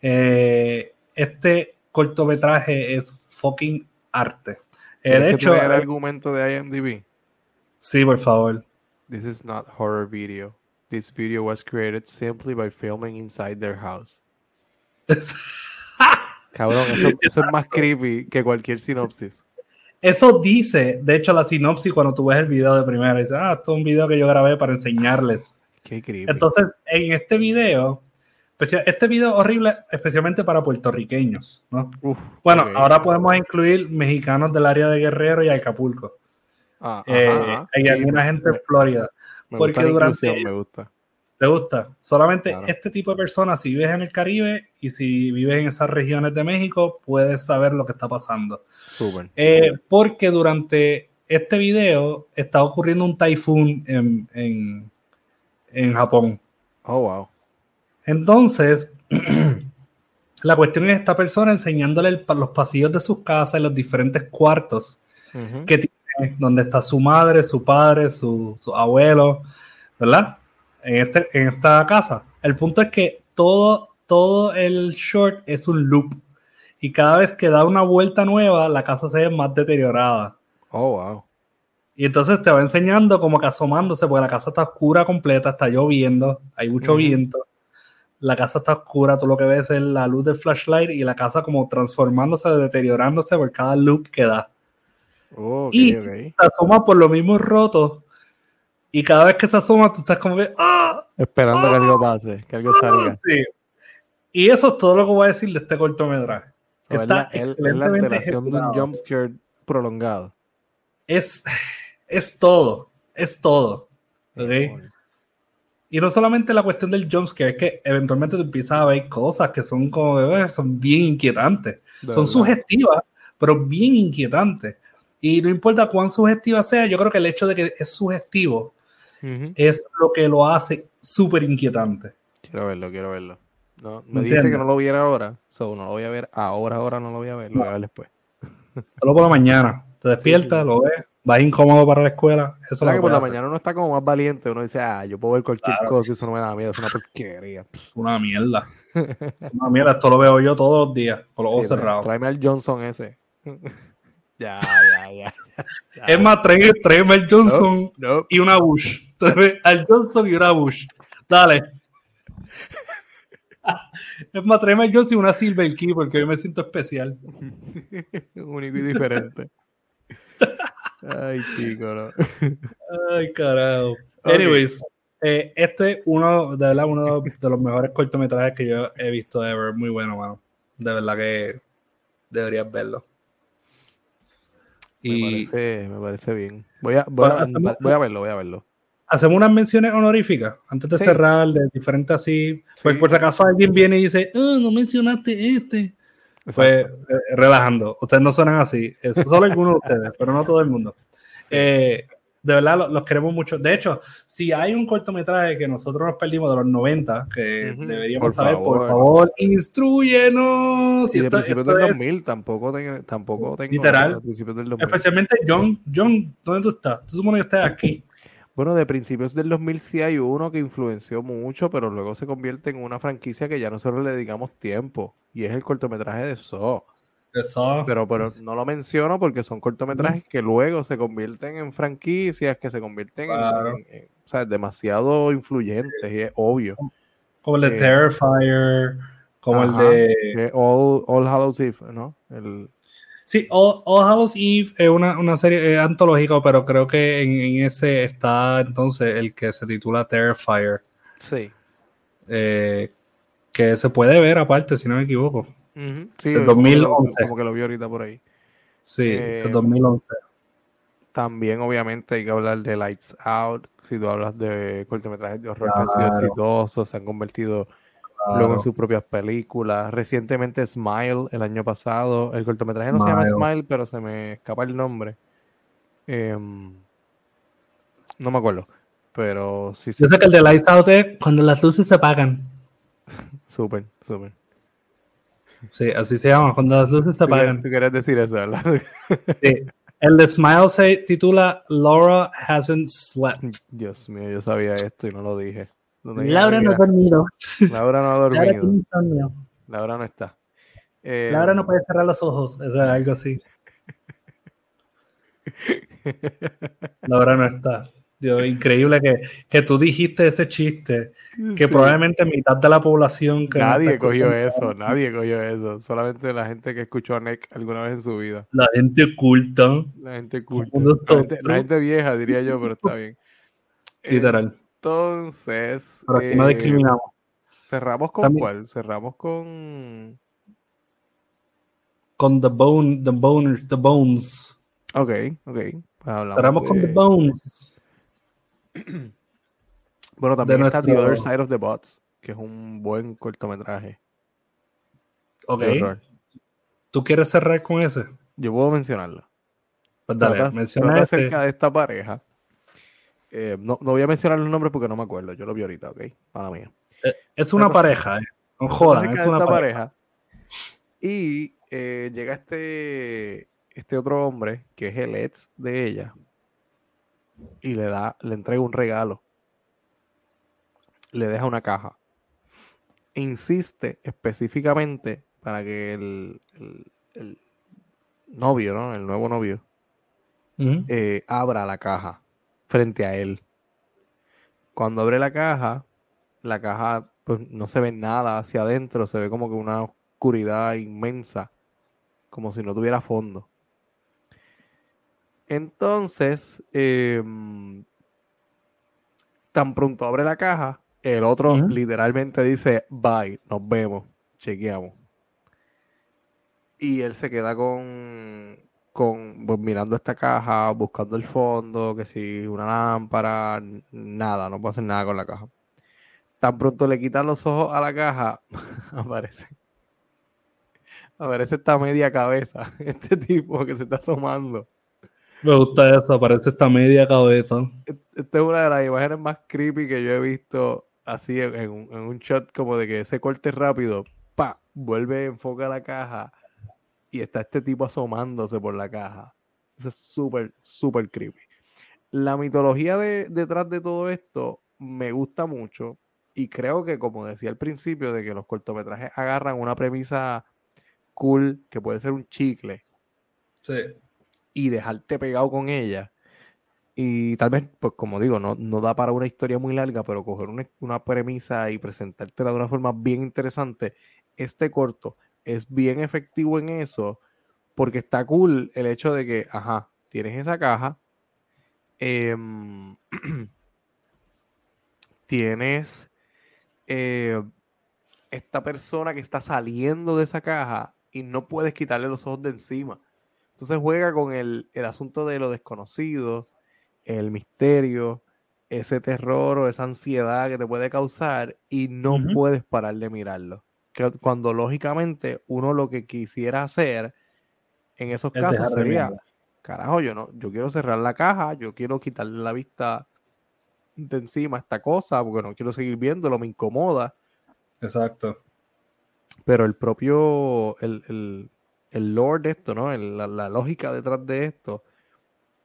eh, este cortometraje es fucking arte. Eh, de hecho, el argumento de IMDb. Sí, por favor. This is not horror video. This video was created simply by filming inside their house. Cabrón, eso, es más creepy que cualquier sinopsis. Eso dice, de hecho, la sinopsis cuando tú ves el video de primera, dice, ah, esto es un video que yo grabé para enseñarles entonces, en este video, este video horrible, especialmente para puertorriqueños, ¿no? bueno, ahora podemos incluir mexicanos del área de Guerrero y Acapulco. Ah, eh, y alguna gente en Florida. porque durante. Me gusta. ¿Te gusta? Solamente este tipo de personas, si vives en el Caribe y si vives en esas regiones de México, puedes saber lo que está pasando. Eh, porque durante este video está ocurriendo un typhoon en, en Japón. Oh, wow. Entonces, la cuestión es esta persona enseñándole los pasillos de sus casas y los diferentes cuartos que tiene, donde está su madre, su padre, su, abuelo, ¿verdad? En, este, en esta casa. El punto es que todo, todo el short es un loop. Y cada vez que da una vuelta nueva, la casa se ve más deteriorada. Oh, wow. Y entonces te va enseñando como que asomándose, porque la casa está oscura completa, está lloviendo, hay mucho viento. la casa está oscura, tú lo que ves es la luz del flashlight y la casa como transformándose, deteriorándose por cada loop que da. Oh, ok, y se asoma por los mismos rotos y cada vez que se asoma tú estás como que ¡ah! Esperando que algo pase, que algo salga. Sí. Y eso es todo lo que voy a decir de este cortometraje. So, es, Está la, es de un jumpscare prolongado. Es, es todo, es todo. ¿ok? Y no solamente la cuestión del jumpscare, es que eventualmente tú empiezas a ver cosas que son como, eh, son bien inquietantes. De Son verdad. sugestivas, pero bien inquietantes. Y no importa cuán sugestiva sea, yo creo que el hecho de que es sugestivo es lo que lo hace súper inquietante. Quiero verlo, quiero verlo. No, ¿Me dijiste que no lo viera ahora. So, no lo voy a ver ahora, ahora no lo voy a ver. Lo voy a ver después. Solo por la mañana. Te despiertas, sí. lo ves, vas incómodo para la escuela. Eso es ¿Sabes lo que por la hacer. mañana uno está como más valiente? Uno dice, ah, yo puedo ver cualquier Claro. cosa y eso no me da miedo, es una porquería. Una mierda. Una mierda, esto lo veo yo todos los días, con los ojos Sí, cerrados. Tráeme al Johnson ese. ya, ya, ya. ya. Es más, tráeme, tráeme al Johnson No, y una Bush. Tráeme al Johnson y una Bush. Dale. Es más, tráeme al Johnson y una Silver Key porque hoy me siento especial. único y diferente. Ay, chico, no. Ay, carajo. Anyways, eh, este es uno, de verdad, uno de los mejores cortometrajes que yo he visto ever. Muy bueno, mano. De verdad que deberías verlo. Me, parece, me parece bien. Voy a, voy, a, Bueno, hacemos- voy a verlo, voy a verlo. hacemos unas menciones honoríficas antes de Sí. cerrar, de diferentes así. Pues por si acaso alguien viene y dice, "Ah, no mencionaste este. Pues Exacto. eh, relajando. Ustedes no suenan así. Es solo algunos de ustedes, pero no todo el mundo. Eh, de verdad, lo- los, queremos mucho. De hecho, si hay un cortometraje que nosotros nos perdimos de los 90, que deberíamos Por saber, por favor. instruyenos. Y de esto- principios esto del es- 2000 tampoco, tengo- tampoco tengo. Literal. de principios del 2000. especialmente John, John, ¿dónde tú estás? Tú supones que estás aquí. Bueno, de principios del 2000 sí hay uno que influenció mucho, pero luego se convierte en una franquicia que ya nosotros le dedicamos tiempo. Y es el cortometraje de Saw. Eso. Pero, pero no lo menciono porque son cortometrajes que luego se convierten en franquicias, que se convierten en- Claro. en, en- o sea, demasiado influyentes y es obvio. como el de eh, Terrifier, como Ajá. el de... All, All Hallows Eve, ¿no? El, Sí, All, All Hallows Eve es una, una serie eh, antológica, pero creo que en, en ese está entonces el que se titula Terrifier, sí. eh, que se puede ver aparte, si no me equivoco. Sí, Del como que lo- 2011. Como que lo vi ahorita por ahí. Sí, Eh, el 2011. También, obviamente, hay que hablar de Lights Out. Si tú hablas de cortometrajes de horror que han sido Claro. exitosos, se han convertido luego en sus propias películas. Recientemente, Smile, el año pasado. El cortometraje no se llama Smile. Pero se me escapa el nombre. Em, no me acuerdo. Pero sí, Yo sé que el de Lights Out es cuando las luces se apagan. súper, súper. Sí, así se llama, cuando las luces se apagan. tú querías decir eso, ¿verdad? Sí. El de Smile se titula Laura Hasn't Slept. Dios mío, yo sabía esto y no lo dije. ¿Dónde Laura no ha dormido. Laura no ha dormido. Laura no está. Eh, Laura no puede cerrar los ojos. Eso es algo así. Laura no está. Dios, increíble que, que tú dijiste ese chiste. Que Sí. probablemente mitad de la población que Nadie cogió eso, nadie cogió eso. Solamente la gente que escuchó a Nick alguna vez en su vida. La gente oculta. La gente culta. La gente, nosotros. la gente vieja, diría yo, pero está bien. Literal. Entonces, Pero aquí no eh, discriminamos. cerramos con También- cuál? Cerramos con. Con The Bone, The Boners, The Bones. Ok, ok. Pues Cerramos con The Bones. Bueno, también de está The Other Side of the Bots, que es un buen cortometraje. Ok. ¿Tú quieres cerrar con ese? Yo puedo mencionarlo. Pues dale, menciona este. acerca de esta pareja. Eh, no, no voy a mencionar los nombres porque no me acuerdo. Yo lo vi ahorita, ¿ok? Para mía. Eh, Es una pareja, eh. No jodan, es una pareja. pareja. Y eh, llega este, este otro hombre, que es el ex de ella, y le da, le entrega un regalo. Le deja una caja. Insiste específicamente para que el, el- el novio, ¿no? El nuevo novio, abra la caja frente a él. Cuando abre la caja, la caja pues no se ve nada hacia adentro, se ve como que una oscuridad inmensa, como si no tuviera fondo. Entonces, em, tan pronto abre la caja, el otro literalmente dice, bye, nos vemos, chequeamos. Y él se queda con, con pues, mirando esta caja, buscando el fondo, que si una lámpara, nada, no puede hacer nada con la caja. Tan pronto le quitan los ojos a la caja, aparece. Aparece esta media cabeza, este tipo que se está asomando. Me gusta eso, aparece esta media cabeza. Esta es una de las imágenes más creepy que yo he visto así en, un, shot como de que ese corte rápido, pa, vuelve, enfoca la caja y está este tipo asomándose por la caja. Eso es súper, súper creepy. La mitología de, detrás de todo esto me gusta mucho y creo que, como decía al principio, de que los cortometrajes agarran una premisa cool, que puede ser un chicle, y dejarte pegado con ella. Y tal vez, pues como digo, no, no da para una historia muy larga, pero coger una, una premisa y presentártela de una forma bien interesante. Este corto es bien efectivo en eso, porque está cool el hecho de que, ajá, tienes esa caja, em, tienes eh, esta persona que está saliendo de esa caja y no puedes quitarle los ojos de encima. Entonces juega con el, asunto de lo desconocido, el misterio, ese terror o esa ansiedad que te puede causar y no puedes parar de mirarlo. Cuando lógicamente uno lo que quisiera hacer en esos casos sería, carajo, yo no, yo quiero cerrar la caja, yo quiero quitarle la vista de encima esta cosa, porque no quiero seguir viéndolo, me incomoda. Exacto. Pero el propio, el, el, el lore de esto, ¿no? la, lógica detrás de esto,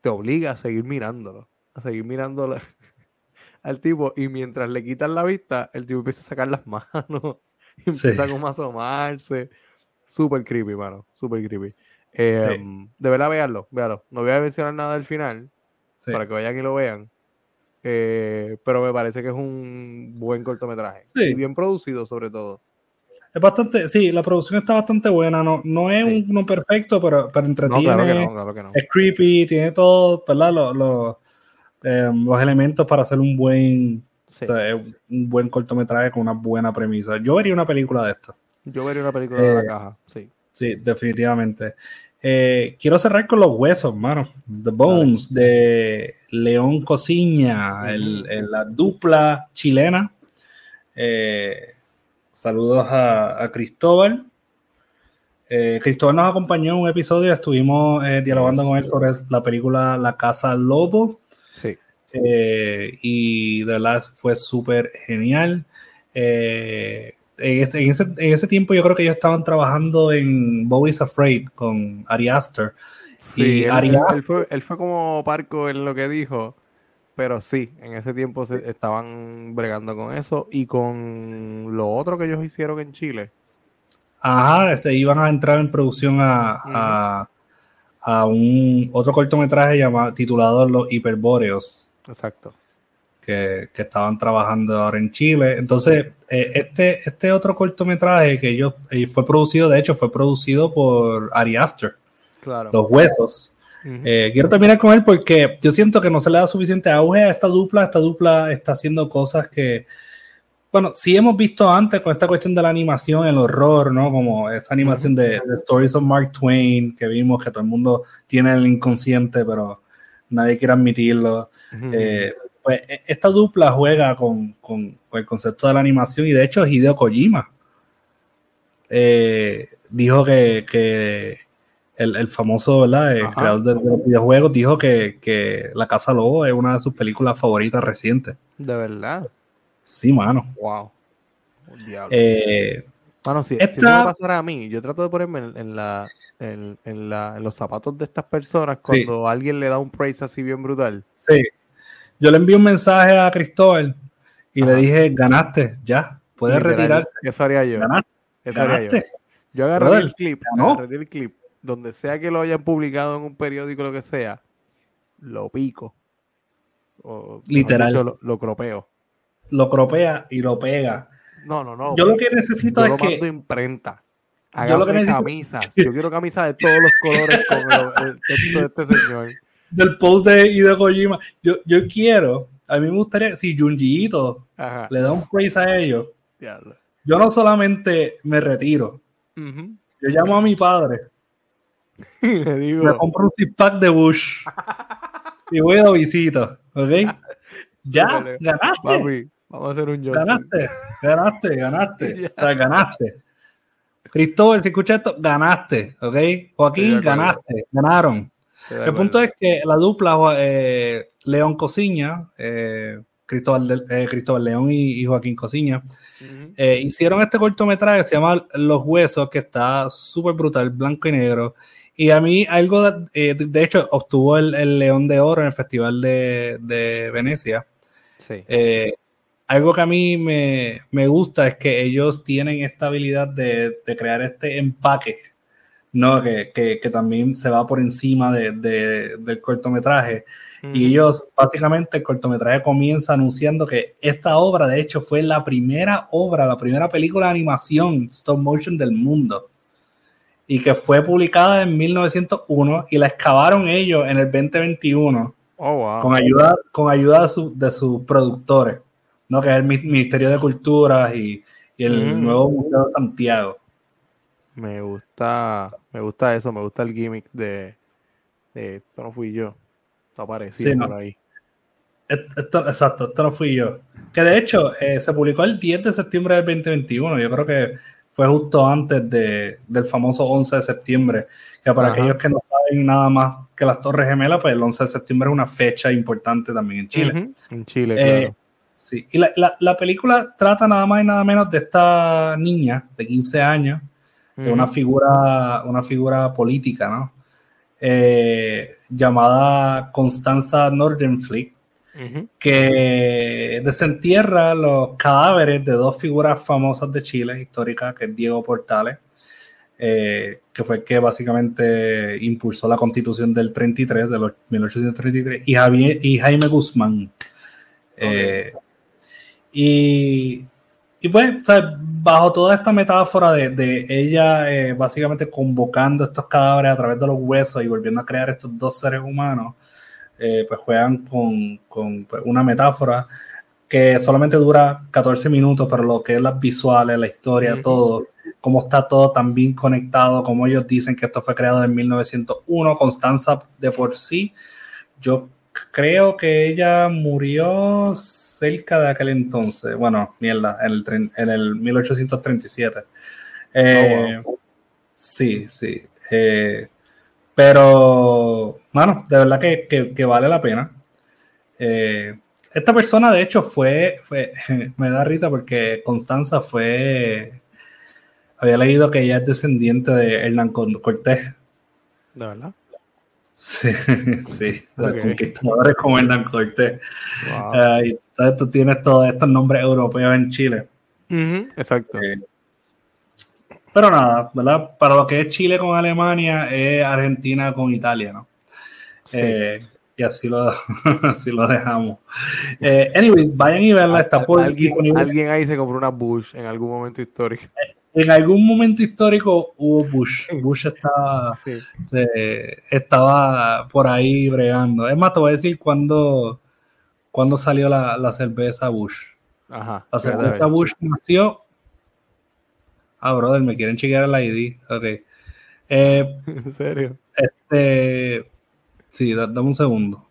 te obliga a seguir mirándolo, a seguir mirándolo al tipo, y mientras le quitan la vista, el tipo empieza a sacar las manos, y empieza como a asomarse. Súper creepy, mano, súper creepy. Em, de verdad, véanlo, véanlo. No voy a mencionar nada del final, para que vayan y lo vean. Eh, pero me parece que es un buen cortometraje. Y bien producido, sobre todo. Es bastante, sí, la producción está bastante buena. No, no es uno perfecto, pero, pero entretiene. Es creepy, tiene todo, ¿verdad? Los, em, los, elementos para hacer un buen, un buen cortometraje con una buena premisa. Yo vería una película de esto. Yo vería una película de la eh, caja, sí. Sí, definitivamente. Eh, quiero cerrar con los huesos, mano. The Bones de León Cosiña, la dupla chilena. Eh, saludos a, Cristóbal. Eh, Cristóbal nos acompañó en un episodio, estuvimos dialogando con él sobre la película La Casa Lobo. Sí. Y de verdad fue súper genial en, este, en, ese, en, ese, tiempo yo creo que ellos estaban trabajando en Bowie's Afraid con Ari Aster. Sí, él, fue, él, fue, como parco en lo que dijo, pero sí, en ese tiempo se, estaban bregando con eso y con lo otro que ellos hicieron en Chile. Ajá, este, iban a entrar en producción a, a, a un otro cortometraje llamado, titulado Los Hiperbóreos. Exacto que, estaban trabajando ahora en Chile. Entonces, eh, este, este otro cortometraje que yo eh, fue producido, de hecho, fue producido por Ari Aster. Claro. Los Huesos. Eh, quiero terminar con él porque yo siento que no se le da suficiente auge a esta dupla. Esta dupla está haciendo cosas que, bueno, sí hemos visto antes con esta cuestión de la animación, el horror, ¿no? Como esa animación de, Stories of Mark Twain que vimos que todo el mundo tiene el inconsciente, pero nadie quiere admitirlo. Pues e, esta dupla juega con, el concepto de la animación y de hecho Hideo Kojima eh, dijo que, el, famoso ¿verdad? El creador de, los videojuegos dijo que, La Casa Lobo es una de sus películas favoritas recientes. De verdad. Sí, mano. Wow. Eh, mano, si, esta... si me pasara a mí, yo trato de ponerme en, la, en, los zapatos de estas personas cuando alguien le da un praise así bien brutal. Sí. Yo le envié un mensaje a Cristóbal y le dije, ganaste, ya, puedes retirar. Eso haría yo. Ganaste. yo. agarré el clip, agarré el clip, donde sea que lo hayan publicado en un periódico, lo que sea, lo pico. Literal. lo, cropeo. Lo cropea y lo pega. No, no, no. Yo lo que necesito yo es lo que. imprenta. Yo lo que necesito- camisas. Yo quiero camisas de todos los colores con el, el texto de este señor. Del post de Hideo Kojima. Yo, yo quiero. A mí me gustaría. Si Junji Ito Ajá. le da un praise a ellos. Diablo. Yo no solamente me retiro. Yo llamo a mi padre. Y le digo, Me compro un six pack de Bush. y voy a visita. ¿Ok? Ya, ganaste. papi, vamos a hacer un Johnson. Ganaste, ganaste, ganaste. O sea, ganaste. Cristóbal, si escuchas esto, ganaste, ¿ok? Joaquín, ganaste, ganaron. El punto es que la dupla eh, León Cosiña, eh, Cristóbal, eh, Cristóbal León y, y Joaquín Cosiña, Ujú. eh, hicieron este cortometraje que se llama Los Huesos, que está súper brutal, blanco y negro. Y a mí algo, de, eh, de hecho, obtuvo el, el León de Oro en el Festival de, de Venecia. Sí. Algo que a mí me, me gusta es que ellos tienen esta habilidad de, de crear este empaque, ¿no? Que, que- que también se va por encima de- de- del cortometraje. Y ellos, básicamente, el cortometraje comienza anunciando que esta obra, de hecho, fue la primera obra, la primera película de animación stop motion del mundo. Y que fue publicada en 1901 y la excavaron ellos en el 2021 Oh, wow. con ayuda, con ayuda de, su- de sus productores, ¿no? que es el Mi- Ministerio de Culturas y, y el Mm. nuevo Museo de Santiago. Me gusta, me gusta eso, me gusta el gimmick de, de esto no fui yo. Esto apareció Sí, por ahí. Esto, exacto, esto no fui yo. Que de hecho eh, se publicó el 10 de septiembre del 2021. Yo creo que fue justo antes de, del famoso 11 de septiembre. Que para Ajá. aquellos que no saben nada más que las Torres Gemelas, pues el 11 de septiembre es una fecha importante también en Chile. En Chile, Eh, claro. Sí, y la, la- la película trata nada más y nada menos de esta niña de 15 años, que es una figura, una figura política, ¿no? Eh, llamada Constanza Nordenflick, que desentierra los cadáveres de dos figuras famosas de Chile, históricas, que es Diego Portales, eh, que fue el que básicamente impulsó la constitución del 33, de los 1833, y, Javier, y Jaime Guzmán. Eh, y, y pues, sea, bajo toda esta metáfora de, de ella eh, básicamente convocando estos cadáveres a través de los huesos y volviendo a crear estos dos seres humanos, eh, pues juegan con, con, pues, una metáfora que solamente dura 14 minutos, pero lo que es las visuales, la historia, todo, cómo está todo tan bien conectado, como ellos dicen que esto fue creado en 1901, Constanza de por sí, yo creo que ella murió cerca de aquel entonces, bueno, mierda, en el, en el 1837. Eh, Sí, sí. eh, pero, bueno, de verdad que, que- que vale la pena. Eh, esta persona, de hecho, fue, fue, me da risa porque Constanza fue, había leído que ella es descendiente de Hernán Cortés. ¿De verdad? Sí, sí, Ok. conquistadores como Hernán Cortés. Wow. Ah, y entonces tú tienes todos estos nombres europeos en Chile. Exacto. Eh, pero nada, ¿verdad? Para lo que es Chile con Alemania, es Argentina con Italia, ¿no? Sí. Eh, y así lo, así lo dejamos. Eh, anyways, vayan y verla, está por alguien, disponible. alguien ahí se compró una Bush en algún momento histórico. En algún momento histórico hubo Bush. Bush estaba, Sí. se- estaba por ahí bregando. Es más, te voy a decir cuándo, cuándo salió la, la cerveza Bush. Ajá. La cerveza. Bush nació. Ah, brother, me quieren chequear el ID. Ok. Eh, En serio. este. Sí, da- dame un segundo.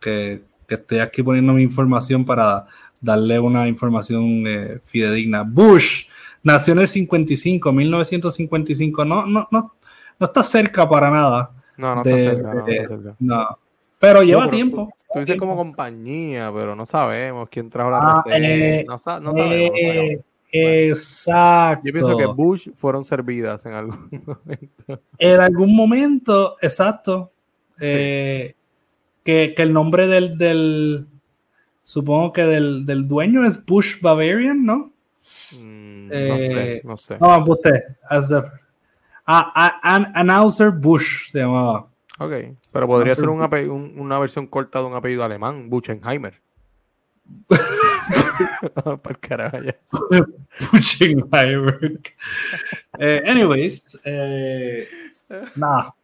Que, que estoy aquí poniendo mi información para darle una información eh, fidedigna. Bush nació en el 55, 1955. No, no, no, no está cerca para nada. No, no de- está cerca. No, no está cerca. No. Pero lleva pero tiempo. Tú dices como compañía, pero no sabemos quién trajo la Ah, receta. eh, no, sa- no sabemos. Eh, sabemos. exacto. Yo pienso que Bush fueron servidas en algún momento. en algún momento, exacto, eh, que, que el nombre del, del supongo que del, del dueño es Bush Bavarian, ¿no? Mm, no Eh, sé, no sé. No, usted, Announcer Bush se llamaba. Ok, pero podría No ser un un- una versión corta de un apellido alemán, Buchenheimer. Para el carajo ya. Firework. Eh, anyways, eh, nada.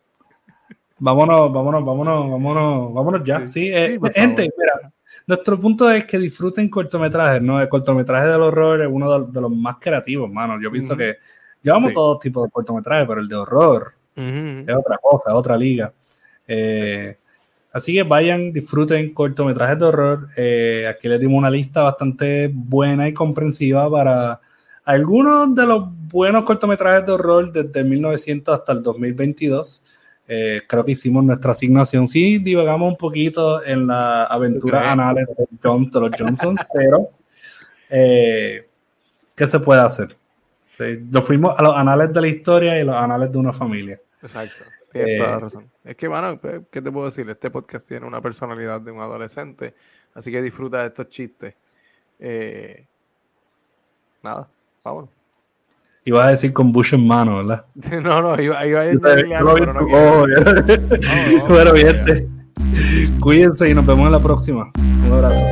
Vámonos, vámonos, vámonos, vámonos, vámonos ya. Sí, eh, gente, mira, nuestro punto es que disfruten cortometrajes, ¿no? El cortometraje del horror es uno de, los más creativos, mano. Yo pienso que llevamos todos tipos de cortometrajes, pero el de horror es otra cosa, es otra liga. Eh, así que vayan, disfruten cortometrajes de horror. Eh, aquí les dimos una lista bastante buena y comprensiva para algunos de los buenos cortometrajes de horror desde 1900 hasta el 2022. Eh, creo que hicimos nuestra asignación. Sí, divagamos un poquito en la aventura anales de, John, los Johnsons, pero eh, ¿qué se puede hacer? Sí, lo fuimos a los anales de la historia y los anales de una familia. Exacto, tienes toda la eh, razón. Es que, bueno, pues, ¿qué te puedo decir? Este podcast tiene una personalidad de un adolescente, así que disfruta de estos chistes. nada, vámonos. Iba a decir con Bush en mano, ¿verdad? no, no, iba, iba a decir pero no Bueno, bien. Cuídense y nos vemos en la próxima. Un abrazo.